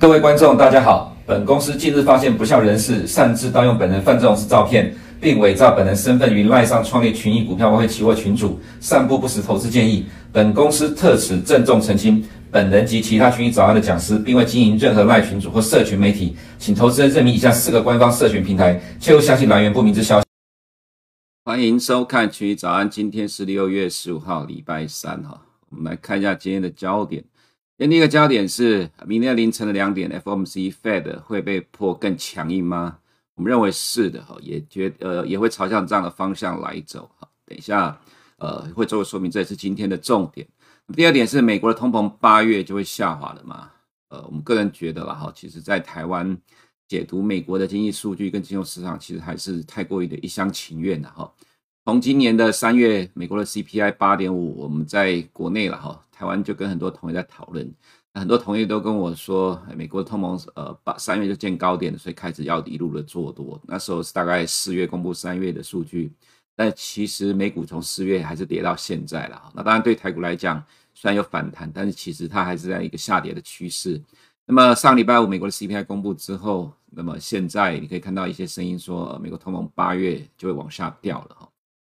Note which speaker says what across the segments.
Speaker 1: 各位观众，大家好。本公司近日发现不肖人士擅自盗用本人范仲式照片，并伪造本人身份于赖上创立群益股票外汇期货群组，散布不实投资建议。本公司特此郑重澄清，本人及其他群益早安的讲师，并未经营任何赖群组或社群媒体，请投资人认明以下四个官方社群平台，切勿相信来源不明之消息。欢迎收看群益早安，今天是六月十五号，礼拜三哈，我们来看一下今天的焦点。第一个焦点是，明天凌晨的两点，FOMC Fed 会被迫更强硬吗？我们认为是的哈，也觉呃也会朝向这样的方向来走哈。等一下呃会做个说明，这也是今天的重点。第二点是，美国的通膨八月就会下滑了嘛？呃，我们个人觉得啦哈，其实在台湾解读美国的经济数据跟金融市场，其实还是太过于的一厢情愿的哈。从今年的三月，美国的 CPI 八点五，我们在国内了哈。台湾就跟很多同业在讨论，很多同业都跟我说，美国的通膨呃八三月就见高点，所以开始要一路的做多。那时候是大概四月公布三月的数据，但其实美股从四月还是跌到现在了。那当然对台股来讲，虽然有反弹，但是其实它还是在一个下跌的趋势。那么上礼拜五美国的 CPI 公布之后，那么现在你可以看到一些声音说，美国通膨八月就会往下掉了哈，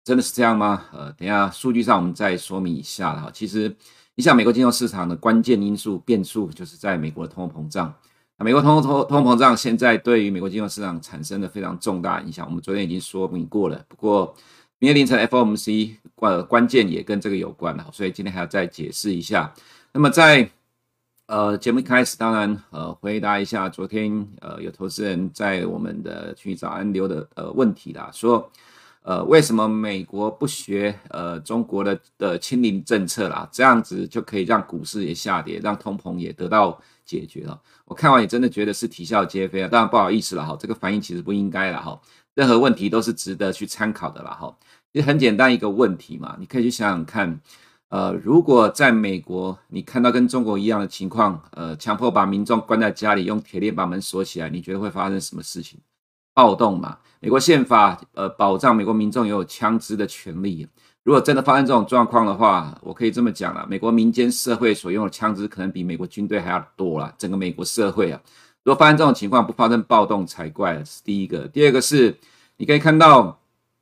Speaker 1: 真的是这样吗？呃，等下数据上我们再说明一下哈，其实。你像美国金融市场的关键因素变数，就是在美国的通货膨胀。美国通通通货膨胀现在对于美国金融市场产生了非常重大影响。我们昨天已经说明过了。不过明天凌晨 FOMC 关关键也跟这个有关了，所以今天还要再解释一下。那么在呃节目一开始，当然呃回答一下昨天呃有投资人在我们的群益早安留的呃问题啦，说。呃，为什么美国不学呃中国的的清零政策啦？这样子就可以让股市也下跌，让通膨也得到解决了。我看完也真的觉得是啼笑皆非啊！当然不好意思了哈，这个反应其实不应该了哈。任何问题都是值得去参考的啦哈。其实很简单一个问题嘛，你可以去想想看，呃，如果在美国你看到跟中国一样的情况，呃，强迫把民众关在家里，用铁链把门锁起来，你觉得会发生什么事情？暴动嘛，美国宪法呃保障美国民众拥有枪支的权利。如果真的发生这种状况的话，我可以这么讲了，美国民间社会所用的枪支可能比美国军队还要多了。整个美国社会啊，如果发生这种情况，不发生暴动才怪了。是第一个，第二个是，你可以看到，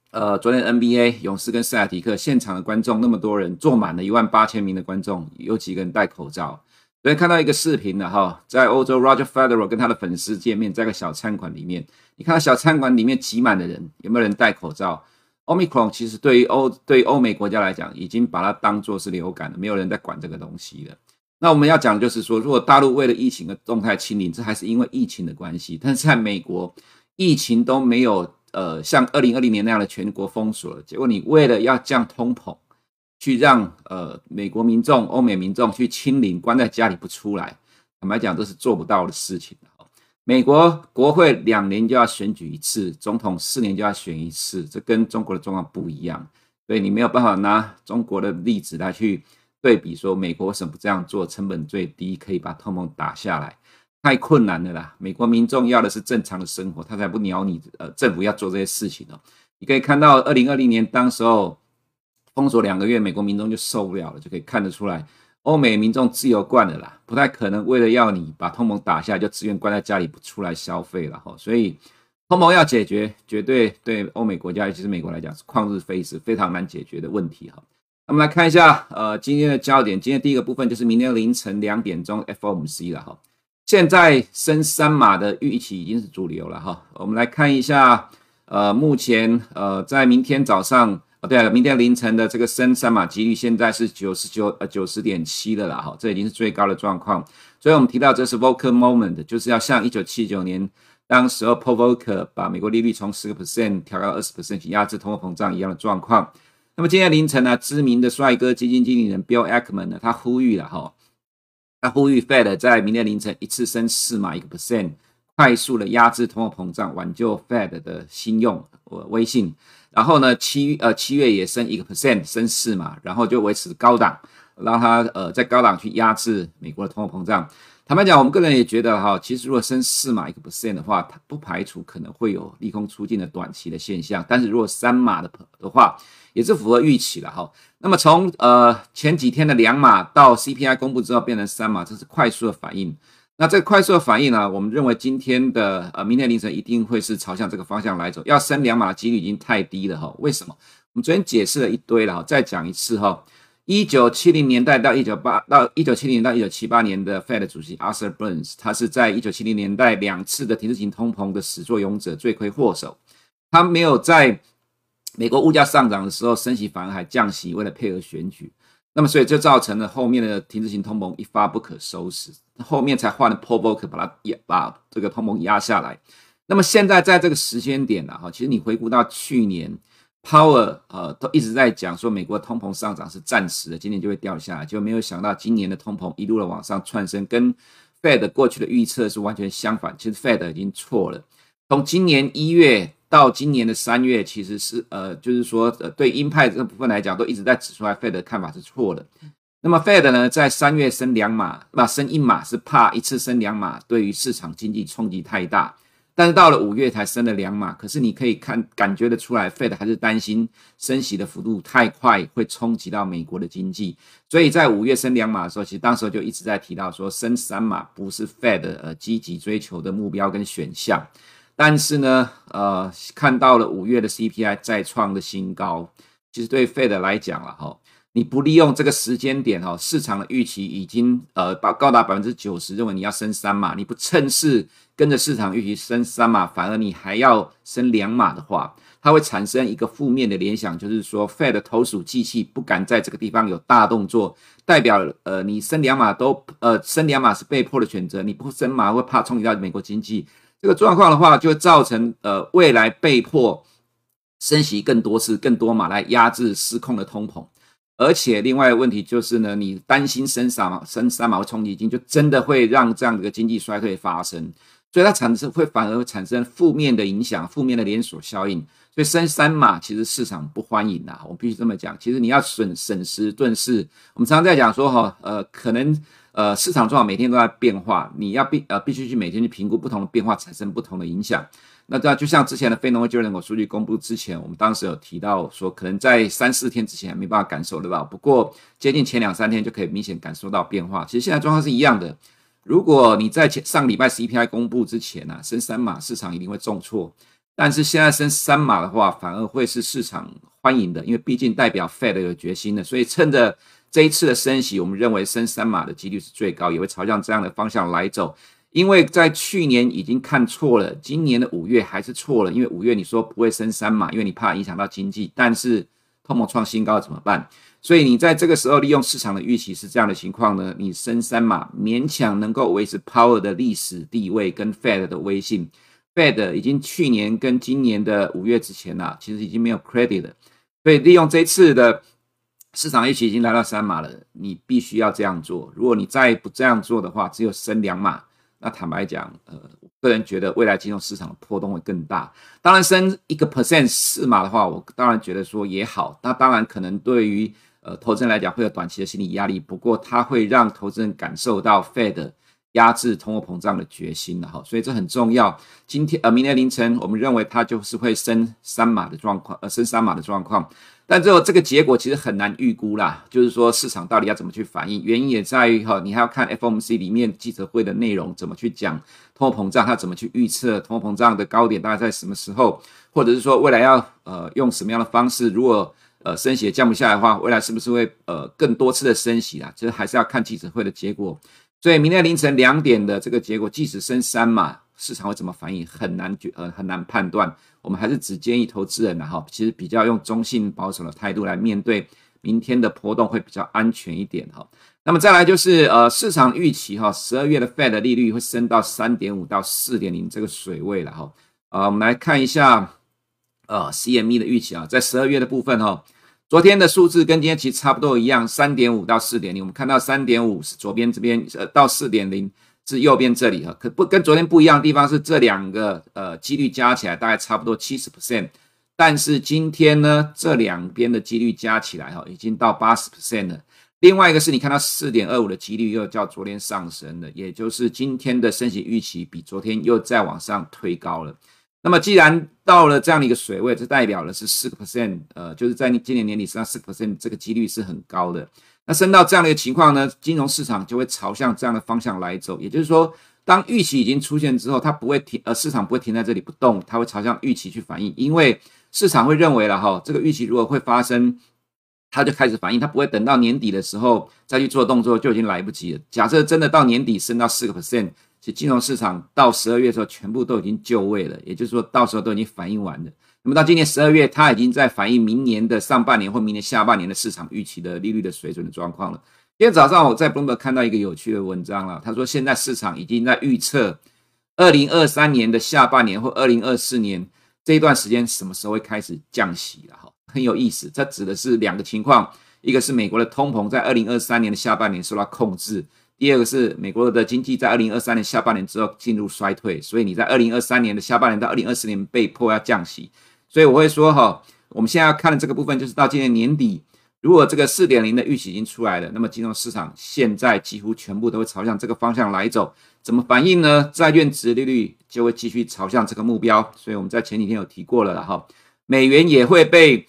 Speaker 1: 呃，昨天 NBA 勇士跟塞尔提克现场的观众那么多人，坐满了一万八千名的观众，有几个人戴口罩？昨天看到一个视频了哈，在欧洲，Roger Federer 跟他的粉丝见面，在个小餐馆里面，你看到小餐馆里面挤满的人，有没有人戴口罩？Omicron 其实对于欧对于欧美国家来讲，已经把它当作是流感了，没有人在管这个东西了。那我们要讲的就是说，如果大陆为了疫情的动态清零，这还是因为疫情的关系，但是在美国，疫情都没有呃像二零二零年那样的全国封锁了，结果你为了要降通膨。去让呃美国民众、欧美民众去清零，关在家里不出来，坦白讲都是做不到的事情。美国国会两年就要选举一次，总统四年就要选一次，这跟中国的状况不一样，所以你没有办法拿中国的例子来去对比，说美国为什么不这样做，成本最低，可以把通膨打下来，太困难了啦。美国民众要的是正常的生活，他才不鸟你呃政府要做这些事情哦。你可以看到二零二零年当时候。封锁两个月，美国民众就受不了了，就可以看得出来，欧美民众自由惯了啦，不太可能为了要你把通膨打下，就自愿关在家里不出来消费了哈。所以通膨要解决，绝对对欧美国家，尤其是美国来讲是旷日费时，非常难解决的问题哈。那么来看一下，呃，今天的焦点，今天第一个部分就是明天凌晨两点钟 FOMC 了哈。现在升三码的预期已经是主流了哈。我们来看一下，呃，目前呃在明天早上。哦，对了，明天凌晨的这个升三码几率现在是九十九呃九十点七的了，哈，这已经是最高的状况。所以我们提到这是 Volcker moment，就是要像一九七九年当时候 Paul Volcker 把美国利率从十个 percent 调到二十 percent 去压制通货膨胀一样的状况。那么今天凌晨呢，知名的帅哥基金经理人 Bill Ackman 呢，他呼吁了哈，他呼吁 Fed 在明天凌晨一次升四码一个 percent，快速的压制通货膨胀，挽救 Fed 的信用和威信。然后呢，七呃七月也升一个 percent，升四嘛，然后就维持高档，让它呃在高档去压制美国的通货膨胀。坦白讲，我们个人也觉得哈，其实如果升四码一个 percent 的话，它不排除可能会有利空出尽的短期的现象。但是如果三码的的话，也是符合预期了哈。那么从呃前几天的两码到 CPI 公布之后变成三码，这是快速的反应。那这个快速的反应呢，我们认为今天的呃明天凌晨一定会是朝向这个方向来走，要升两码的几率已经太低了哈。为什么？我们昨天解释了一堆了哈，再讲一次哈。一九七零年代到一九八到一九七零年到一九七八年的 Fed 主席 Arthur Burns，他是在一九七零年代两次的停滞型通膨的始作俑者、罪魁祸首。他没有在美国物价上涨的时候升息，反而还降息，为了配合选举。那么，所以就造成了后面的停止型通膨一发不可收拾，后面才换了 Paul Volcker 把它压把这个通膨压下来。那么现在在这个时间点呢，哈，其实你回顾到去年，Power 呃都一直在讲说美国通膨上涨是暂时的，今年就会掉下来，就没有想到今年的通膨一路的往上窜升，跟 Fed 过去的预测是完全相反。其实 Fed 已经错了，从今年一月。到今年的三月，其实是呃，就是说，呃，对鹰派这个部分来讲，都一直在指出来，Fed 的看法是错的。那么 Fed 呢，在三月升两码，那升一码是怕一次升两码对于市场经济冲击太大，但是到了五月才升了两码。可是你可以看感觉得出来，Fed 还是担心升息的幅度太快会冲击到美国的经济，所以在五月升两码的时候，其实当时就一直在提到说，升三码不是 Fed 呃积极追求的目标跟选项。但是呢，呃，看到了五月的 CPI 再创的新高，其实对 Fed 来讲了哈，你不利用这个时间点哈，市场的预期已经呃高高达百分之九十，认为你要升三码，你不趁势跟着市场预期升三码，反而你还要升两码的话，它会产生一个负面的联想，就是说 Fed 投鼠忌器，不敢在这个地方有大动作，代表呃你升两码都呃升两码是被迫的选择，你不升码会怕冲击到美国经济。这个状况的话，就造成呃未来被迫升息更多次、更多码来压制失控的通膨，而且另外一个问题就是呢，你担心升三码、升三码冲击金，就真的会让这样的一个经济衰退发生，所以它产生会反而会产生负面的影响、负面的连锁效应。所以升三码其实市场不欢迎啊，我必须这么讲。其实你要损审时度势，我们常常在讲说哈，呃，可能。呃，市场状况每天都在变化，你要必呃必须去每天去评估不同的变化，产生不同的影响。那这样就像之前的非农业就业人口数据公布之前，我们当时有提到说，可能在三四天之前没办法感受得到，不过接近前两三天就可以明显感受到变化。其实现在状况是一样的。如果你在前上礼拜 CPI 公布之前呢、啊，升三码，市场一定会重挫。但是现在升三码的话，反而会是市场欢迎的，因为毕竟代表 Fed 有决心的，所以趁着。这一次的升息，我们认为升三码的几率是最高，也会朝向这样的方向来走。因为在去年已经看错了，今年的五月还是错了。因为五月你说不会升三码，因为你怕影响到经济，但是通膨创新高怎么办？所以你在这个时候利用市场的预期是这样的情况呢？你升三码勉强能够维持 power 的历史地位跟 Fed 的威信。Fed 已经去年跟今年的五月之前啊，其实已经没有 credit 了，所以利用这次的。市场预期已经来到三码了，你必须要这样做。如果你再不这样做的话，只有升两码。那坦白讲，呃，我个人觉得未来金融市场的波动会更大。当然，升一个 percent 四码的话，我当然觉得说也好。那当然可能对于呃投资人来讲会有短期的心理压力，不过它会让投资人感受到 Fed 压制通货膨胀的决心了哈。所以这很重要。今天呃，明天凌晨我们认为它就是会升三码的状况，呃，升三码的状况。但最后这个结果其实很难预估啦，就是说市场到底要怎么去反应，原因也在于哈，你还要看 FOMC 里面记者会的内容怎么去讲通货膨胀，它怎么去预测通货膨胀的高点大概在什么时候，或者是说未来要呃用什么样的方式，如果呃升息也降不下来的话，未来是不是会呃更多次的升息啦？其实还是要看记者会的结果。所以明天凌晨两点的这个结果，即使升三嘛，市场会怎么反应，很难决呃很难判断。我们还是只建议投资人呢，哈，其实比较用中性保守的态度来面对明天的波动会比较安全一点，哈。那么再来就是呃市场预期哈，十二月的 Fed 利率会升到三点五到四点零这个水位了，哈。啊，我们来看一下呃 CME 的预期啊，在十二月的部分哈，昨天的数字跟今天其实差不多一样，三点五到四点零。我们看到三点五是左边这边呃到四点零。是右边这里哈，可不跟昨天不一样的地方是这两个呃几率加起来大概差不多七十 percent，但是今天呢这两边的几率加起来哈已经到八十 percent 了。另外一个是你看到四点二五的几率又较昨天上升了，也就是今天的升息预期比昨天又再往上推高了。那么既然到了这样的一个水位，这代表的是四个 percent，呃，就是在今年年底升到四个 percent，这个几率是很高的。那升到这样的一个情况呢，金融市场就会朝向这样的方向来走。也就是说，当预期已经出现之后，它不会停，呃，市场不会停在这里不动，它会朝向预期去反应，因为市场会认为了哈，这个预期如果会发生，它就开始反应，它不会等到年底的时候再去做动作，就已经来不及了。假设真的到年底升到四个 percent，其实金融市场到十二月的时候全部都已经就位了，也就是说到时候都已经反应完了。那么到今年十二月，它已经在反映明年的上半年或明年下半年的市场预期的利率的水准的状况了。今天早上我在 Bloomberg 看到一个有趣的文章了，他说现在市场已经在预测二零二三年的下半年或二零二四年这一段时间什么时候会开始降息了哈，很有意思。这指的是两个情况，一个是美国的通膨在二零二三年的下半年受到控制，第二个是美国的经济在二零二三年下半年之后进入衰退，所以你在二零二三年的下半年到二零二四年被迫要降息。所以我会说哈，我们现在要看的这个部分就是到今年年底。如果这个四点零的预期已经出来了，那么金融市场现在几乎全部都会朝向这个方向来走，怎么反应呢？债券殖利率就会继续朝向这个目标。所以我们在前几天有提过了，然后美元也会被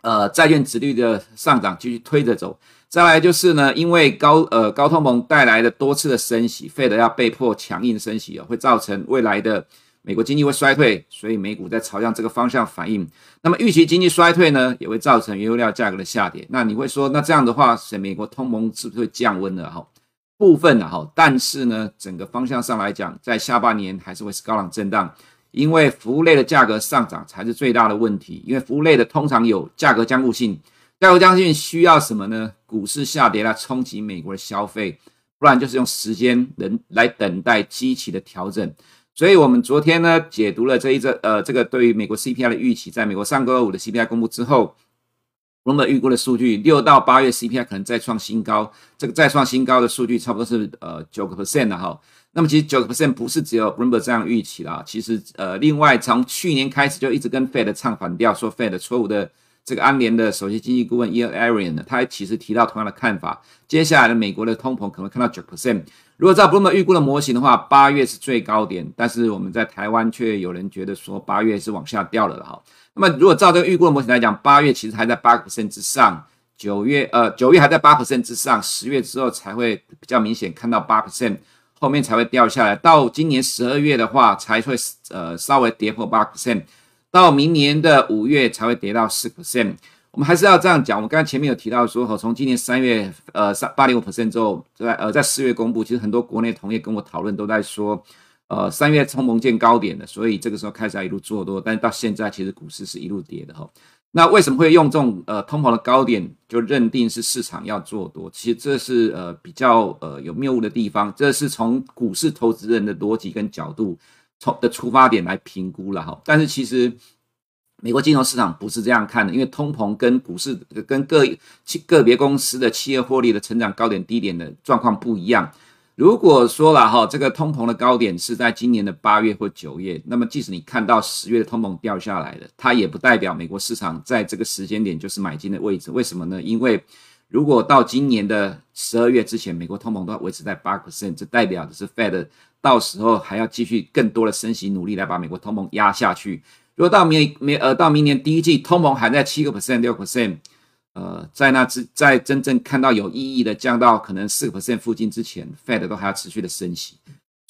Speaker 1: 呃债券殖率的上涨继续推着走。再来就是呢，因为高呃高通膨带来的多次的升息，Fed 要被迫强硬升息啊，会造成未来的。美国经济会衰退，所以美股在朝向这个方向反应。那么预期经济衰退呢，也会造成原油料价格的下跌。那你会说，那这样的话，是美国通膨是不是会降温了？哈，部分的哈，但是呢，整个方向上来讲，在下半年还是会是高档震荡，因为服务类的价格上涨才是最大的问题。因为服务类的通常有价格僵固性，价格僵固性需要什么呢？股市下跌来冲击美国的消费，不然就是用时间人来等待基期的调整。所以，我们昨天呢解读了这一则呃，这个对于美国 CPI 的预期，在美国上个周五的 CPI 公布之后，我们预估的数据，六到八月 CPI 可能再创新高。这个再创新高的数据，差不多是呃九个 percent 的哈。那么，其实九个 percent 不是只有 Bloomberg 这样预期啦，其实呃，另外从去年开始就一直跟 Fed 唱反调，说 Fed 错误的。这个安联的首席经济顾问 Ian Arian 呢，他其实提到同样的看法。接下来的美国的通膨可能看到九 percent。如果照不那么预估的模型的话，八月是最高点，但是我们在台湾却有人觉得说八月是往下掉了的哈。那么如果照这个预估的模型来讲，八月其实还在八 percent 之上，九月呃九月还在八 percent 之上，十月之后才会比较明显看到八 percent，后面才会掉下来。到今年十二月的话，才会呃稍微跌破八 percent。到明年的五月才会跌到四 percent，我们还是要这样讲。我们刚才前面有提到说，从今年三月呃三八点五 percent 之后，在呃在四月公布，其实很多国内同业跟我讨论都在说，呃三月通膨见高点的，所以这个时候开始一路做多，但是到现在其实股市是一路跌的哈。那为什么会用这种呃通膨的高点就认定是市场要做多？其实这是呃比较呃有谬误的地方，这是从股市投资人的逻辑跟角度。从的出发点来评估了哈，但是其实美国金融市场不是这样看的，因为通膨跟股市跟个企个别公司的企业获利的成长高点低点的状况不一样。如果说了哈，这个通膨的高点是在今年的八月或九月，那么即使你看到十月的通膨掉下来了，它也不代表美国市场在这个时间点就是买进的位置。为什么呢？因为如果到今年的十二月之前，美国通膨都要维持在八个 percent，这代表的是 Fed。到时候还要继续更多的升息努力来把美国通膨压下去。如果到明明呃到明年第一季通膨还在七个 percent 六 percent，呃，在那之在真正看到有意义的降到可能四个 percent 附近之前，Fed 都还要持续的升息。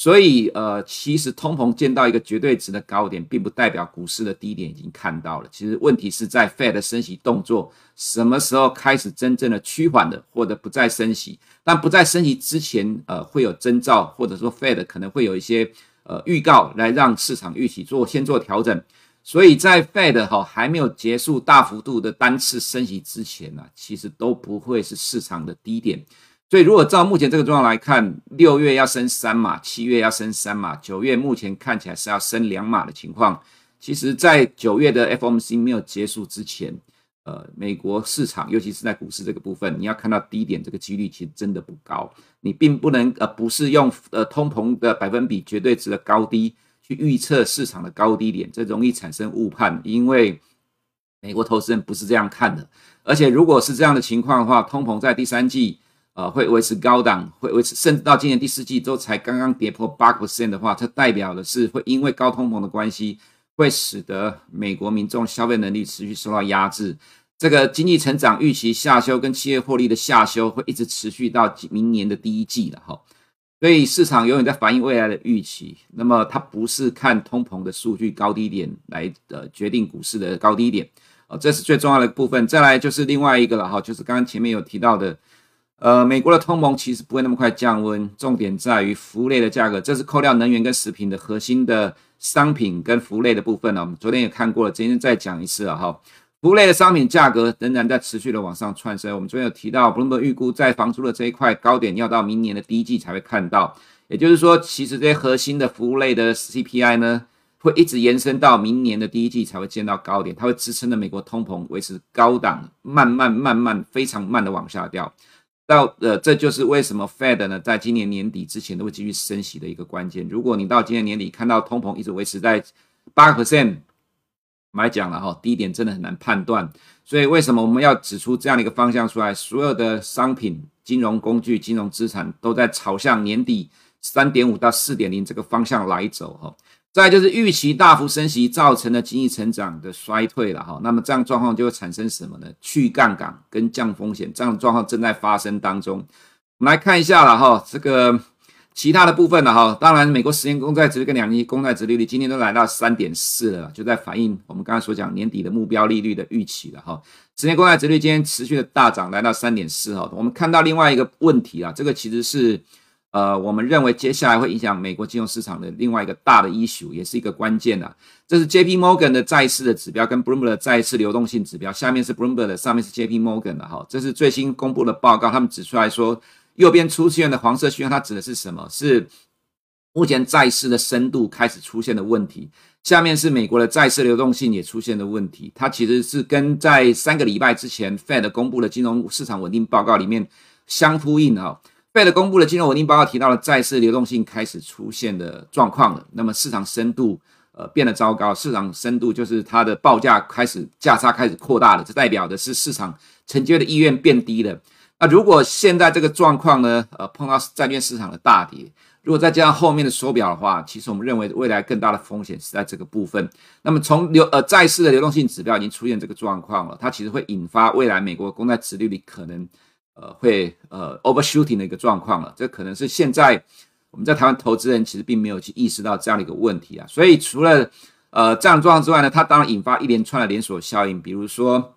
Speaker 1: 所以，呃，其实通膨见到一个绝对值的高点，并不代表股市的低点已经看到了。其实问题是在 Fed 的升息动作什么时候开始真正的趋缓的，或者不再升息。但不再升息之前，呃，会有征兆，或者说 Fed 可能会有一些呃预告，来让市场预期做先做调整。所以在 Fed 哈还没有结束大幅度的单次升息之前呢，其实都不会是市场的低点。所以，如果照目前这个状况来看，六月要升三码，七月要升三码，九月目前看起来是要升两码的情况。其实，在九月的 FOMC 没有结束之前，呃，美国市场，尤其是在股市这个部分，你要看到低点这个几率其实真的不高。你并不能呃，不是用呃通膨的百分比绝对值的高低去预测市场的高低点，这容易产生误判，因为美国投资人不是这样看的。而且，如果是这样的情况的话，通膨在第三季。呃，会维持高档，会维持，甚至到今年第四季都才刚刚跌破八 percent 的话，它代表的是会因为高通膨的关系，会使得美国民众消费能力持续受到压制。这个经济成长预期下修跟企业获利的下修会一直持续到明年的第一季了哈。
Speaker 2: 所以市场永远在反映未来的预期，那么它不是看通膨的数据高低点来呃决定股市的高低点，哦，这是最重要的部分。再来就是另外一个了哈，就是刚刚前面有提到的，呃，美国的通膨其实不会那么快降温，重点在于服务类的价格，这是扣掉能源跟食品的核心的商品跟服务类的部分呢。我们昨天也看过了，今天再讲一次了哈。服务类的商品价格仍然在持续的往上窜升。我们昨天有提到布鲁姆预估在房租的这一块高点要到明年的第一季才会看到。也就是说，其实这些核心的服务类的 CPI 呢，会一直延伸到明年的第一季才会见到高点，它会支撑着美国通膨维持高档，慢慢慢慢非常慢的往下掉。到呃，这就是为什么 Fed 呢，在今年年底之前都会继续升息的一个关键。如果你到今年年底看到通膨一直维持在八个 percent。我们来讲了哈，低点真的很难判断，所以为什么我们要指出这样的一个方向出来？所有的商品、金融工具、金融资产都在朝向年底三点五到四点零这个方向来走哈。再就是预期大幅升息造成的经济成长的衰退了哈，那么这样状况就会产生什么呢？去杠杆跟降风险这样的状况正在发生当中。我们来看一下了哈，这个。其他的部分了，哈，当然，美国十年公债殖率跟两年公债殖利率今天都来到三点四了，就在反映我们刚才所讲年底的目标利率的预期了，哈。十年公债殖率今天持续的大涨，来到三点四，哈。我们看到另外一个问题啊，这个其实是呃，我们认为接下来会影响美国金融市场的另外一个大的 issue，也是一个关键的。这是 J P Morgan 的债市的指标跟 Bloomberg 的债市流动性指标，下面是 Bloomberg 的，上面是 J P Morgan 的，哈。这是最新公布的报告，他们指出来说。右边出现的黄色区间，它指的是什么？是目前债市的深度开始出现的问题。下面是美国的债市流动性也出现的问题。它其实是跟在三个礼拜之前 Fed 公布的金融市场稳定报告里面相呼应啊。Fed 公布的金融稳定报告提到了债市流动性开始出现的状况了。那么市场深度呃变得糟糕，市场深度就是它的报价开始价差开始扩大了，这代表的是市场承接的意愿变低了。那如果现在这个状况呢，呃，碰到债券市场的大跌，如果再加上后面的手表的话，其实我们认为未来更大的风险是在这个部分。那么从流呃债市的流动性指标已经出现这个状况了，它其实会引发未来美国公债殖利率可能呃会呃 overshooting 的一个状况了。这可能是现在我们在台湾投资人其实并没有去意识到这样的一个问题啊。所以除了呃这样的状况之外呢，它当然引发一连串的连锁效应，比如说。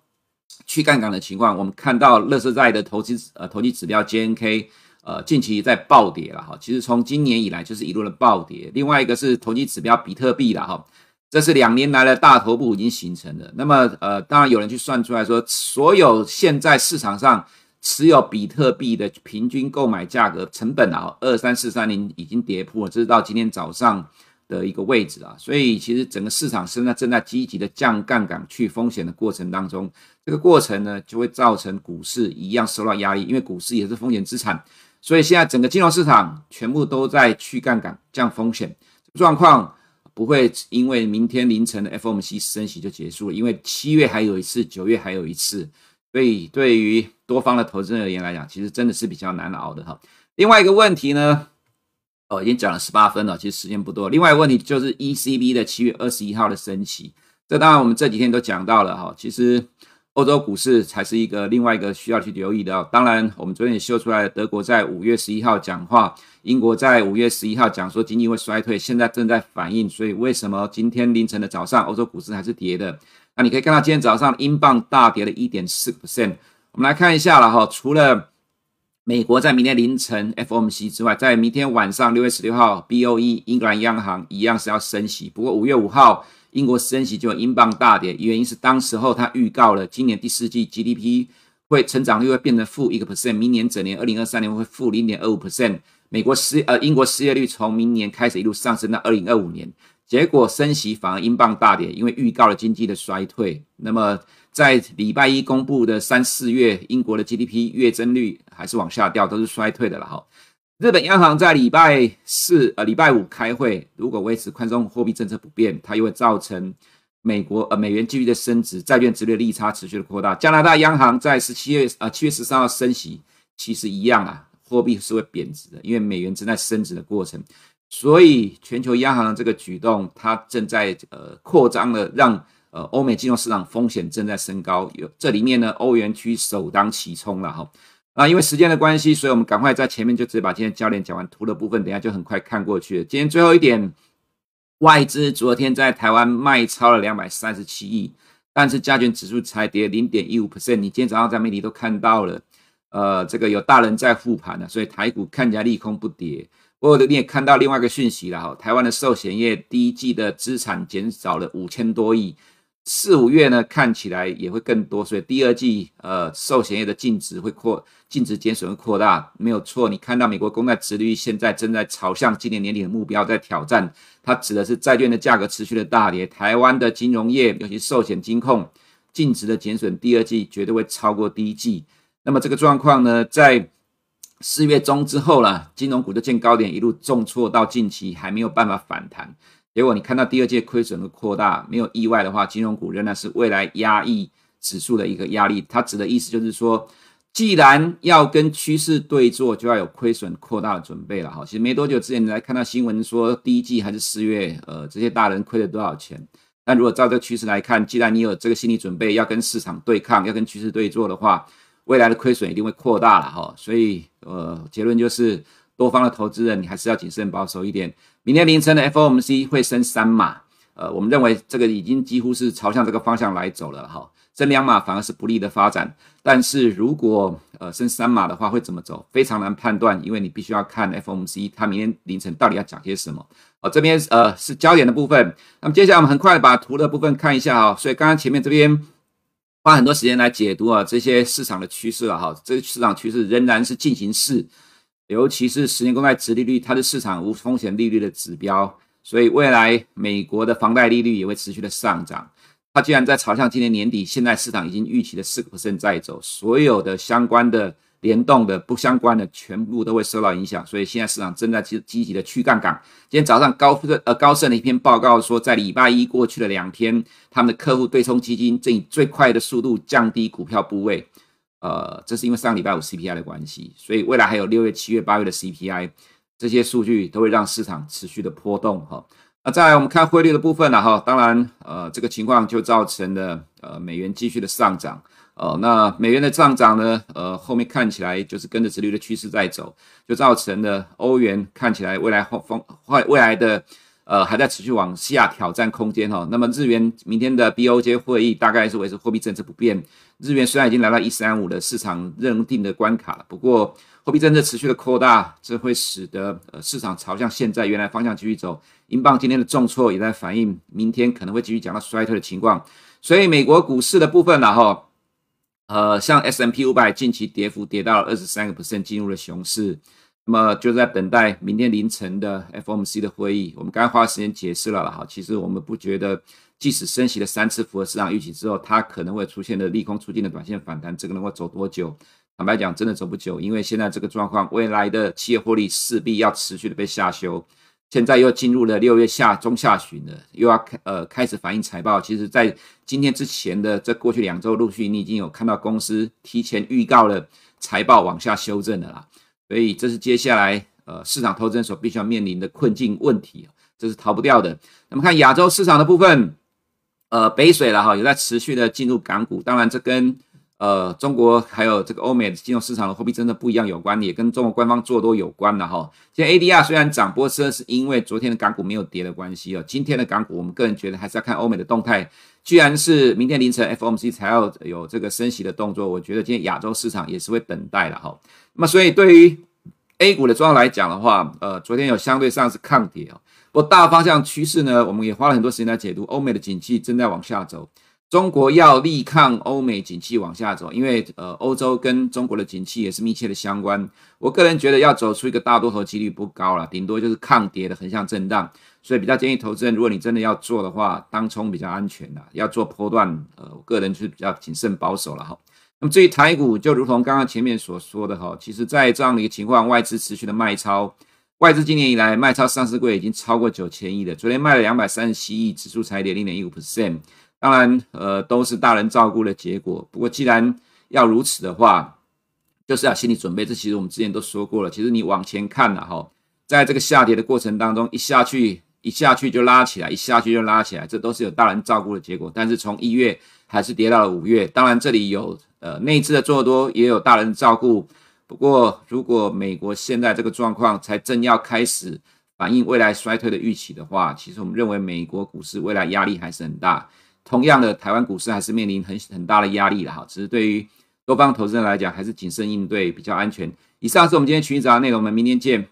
Speaker 2: 去杠杆的情况，我们看到垃圾债的投资呃投机指标 JNK 呃近期在暴跌了哈，其实从今年以来就是一路的暴跌。另外一个是投机指标比特币了哈，这是两年来的大头部已经形成了。那么呃，当然有人去算出来说，所有现在市场上持有比特币的平均购买价格成本啊，二三四三零已经跌破了，这是到今天早上的一个位置啊。所以其实整个市场现在正在积极的降杠杆去风险的过程当中。这个过程呢，就会造成股市一样受到压力，因为股市也是风险资产，所以现在整个金融市场全部都在去杠杆、降风险。状况不会因为明天凌晨的 FOMC 升息就结束了，因为七月还有一次，九月还有一次，所以对于多方的投资人而言来讲，其实真的是比较难熬的哈。另外一个问题呢，哦，已经讲了十八分了，其实时间不多。另外一个问题就是 ECB 的七月二十一号的升息，这当然我们这几天都讲到了哈，其实。欧洲股市才是一个另外一个需要去留意的。当然，我们昨天也秀出来，德国在五月十一号讲话，英国在五月十一号讲说经济会衰退，现在正在反应。所以为什么今天凌晨的早上欧洲股市还是跌的？那你可以看到今天早上英镑大跌了一点四个 percent。我们来看一下了哈，除了美国在明天凌晨 FOMC 之外，在明天晚上六月十六号 BOE 英格兰央行一样是要升息，不过五月五号。英国升息就英镑大跌，原因是当时候他预告了今年第四季 GDP 会成长率会变成负一个 percent，明年整年二零二三年会负零点二五 percent。美国失呃英国失业率从明年开始一路上升到二零二五年，结果升息反而英镑大跌，因为预告了经济的衰退。那么在礼拜一公布的三四月英国的 GDP 月增率还是往下掉，都是衰退的了哈。日本央行在礼拜四、呃礼拜五开会，如果维持宽松货币政策不变，它又会造成美国呃美元继续的升值，债券殖利率利差持续的扩大。加拿大央行在十七月呃七月十三号升息，其实一样啊，货币是会贬值的，因为美元正在升值的过程。所以全球央行的这个举动，它正在呃扩张的让呃欧美金融市场风险正在升高。有这里面呢，欧元区首当其冲了哈。啊，因为时间的关系，所以我们赶快在前面就直接把今天教练讲完，图的部分等下就很快看过去。今天最后一点，外资昨天在台湾卖超了两百三十七亿，但是加权指数才跌零点一五 percent。你今天早上在媒体都看到了，呃，这个有大人在护盘了，所以台股看起来利空不跌。不过你也看到另外一个讯息了哈，台湾的寿险业第一季的资产减少了五千多亿。四五月呢，看起来也会更多，所以第二季呃寿险业的净值会扩，净值减损会扩大，没有错。你看到美国公债殖利率现在正在朝向今年年底的目标在挑战，它指的是债券的价格持续的大跌。台湾的金融业，尤其寿险金控净值的减损，第二季绝对会超过第一季。那么这个状况呢，在四月中之后了，金融股就见高点，一路重挫到近期还没有办法反弹。结果你看到第二季亏损的扩大，没有意外的话，金融股仍然是未来压抑指数的一个压力。它指的意思就是说，既然要跟趋势对做，就要有亏损扩大的准备了哈。其实没多久之前，你来看到新闻说，第一季还是四月，呃，这些大人亏了多少钱？但如果照这个趋势来看，既然你有这个心理准备，要跟市场对抗，要跟趋势对做的话，未来的亏损一定会扩大了哈。所以，呃，结论就是。多方的投资人，你还是要谨慎保守一点。明天凌晨的 FOMC 会升三码，呃，我们认为这个已经几乎是朝向这个方向来走了哈。升两码反而是不利的发展。但是如果呃升三码的话，会怎么走？非常难判断，因为你必须要看 FOMC 它明天凌晨到底要讲些什么。哦，这边呃是焦点的部分。那么接下来我们很快把图的部分看一下哈。所以刚刚前面这边花很多时间来解读啊这些市场的趋势了哈。这个市场趋势仍然是进行式。尤其是十年公债殖利率，它是市场无风险利率的指标，所以未来美国的房贷利率也会持续的上涨。它既然在朝向今年年底，现在市场已经预期的四个 percent 在走，所有的相关的联动的不相关的全部都会受到影响。所以现在市场正在积积极的去杠杆。今天早上高盛呃高盛的一篇报告说，在礼拜一过去的两天，他们的客户对冲基金正以最快的速度降低股票部位。呃，这是因为上礼拜五 CPI 的关系，所以未来还有六月、七月、八月的 CPI，这些数据都会让市场持续的波动哈。那再来我们看汇率的部分了哈，当然呃这个情况就造成了呃美元继续的上涨，哦那美元的上涨呢，呃后面看起来就是跟着殖利率的趋势在走，就造成了欧元看起来未来后风未未来的。呃，还在持续往下挑战空间哈。那么日元明天的 BOJ 会议大概是维持货币政策不变。日元虽然已经来到一三五的市场认定的关卡了，不过货币政策持续的扩大，这会使得呃市场朝向现在原来方向继续走。英镑今天的重挫也在反映明天可能会继续讲到衰退的情况。所以美国股市的部分呢，哈，呃，像 S&P 五百近期跌幅跌到了二十三个 percent，进入了熊市。那么就在等待明天凌晨的 F M C 的会议。我们刚花时间解释了了哈，其实我们不觉得，即使升息了三次符合市场预期之后，它可能会出现的利空出尽的短线反弹，这个能够走多久？坦白讲，真的走不久，因为现在这个状况，未来的企业获利势必要持续的被下修。现在又进入了六月下中下旬了，又要开呃开始反映财报。其实，在今天之前的这过去两周，陆续你已经有看到公司提前预告了财报往下修正的啦。所以这是接下来呃市场投资人所必须要面临的困境问题，这是逃不掉的。那么看亚洲市场的部分，呃北水了哈，有在持续的进入港股，当然这跟呃中国还有这个欧美的金融市场的货币真的不一样有关，也跟中国官方做多有关的哈。现在 ADR 虽然涨，不过是因为昨天的港股没有跌的关系哦。今天的港股，我们个人觉得还是要看欧美的动态。既然是明天凌晨 FOMC 才要有这个升息的动作，我觉得今天亚洲市场也是会等待的哈。那么，所以对于 A 股的状况来讲的话，呃，昨天有相对上是抗跌哦。不过大方向趋势呢，我们也花了很多时间来解读。欧美的景气正在往下走，中国要力抗欧美景气往下走，因为呃，欧洲跟中国的景气也是密切的相关。我个人觉得要走出一个大多头几率不高了，顶多就是抗跌的横向震荡。所以比较建议投资人，如果你真的要做的话，当冲比较安全的，要做波段，呃，我个人是比较谨慎保守了哈。那么至于台股，就如同刚刚前面所说的哈，其实，在这样的一个情况，外资持续的卖超，外资今年以来卖超上市柜已经超过九千亿了。昨天卖了两百三十七亿，指数才跌零点一五 percent。当然，呃，都是大人照顾的结果。不过，既然要如此的话，就是要心理准备。这其实我们之前都说过了。其实你往前看了哈，在这个下跌的过程当中，一下去一下去就拉起来，一下去就拉起来，这都是有大人照顾的结果。但是从一月还是跌到了五月。当然，这里有。呃，内资的做多也有大人照顾，不过，如果美国现在这个状况才正要开始反映未来衰退的预期的话，其实我们认为美国股市未来压力还是很大。同样的，台湾股市还是面临很很大的压力的哈。只是对于多方投资人来讲，还是谨慎应对比较安全。以上是我们今天群益早的内容，我们明天见。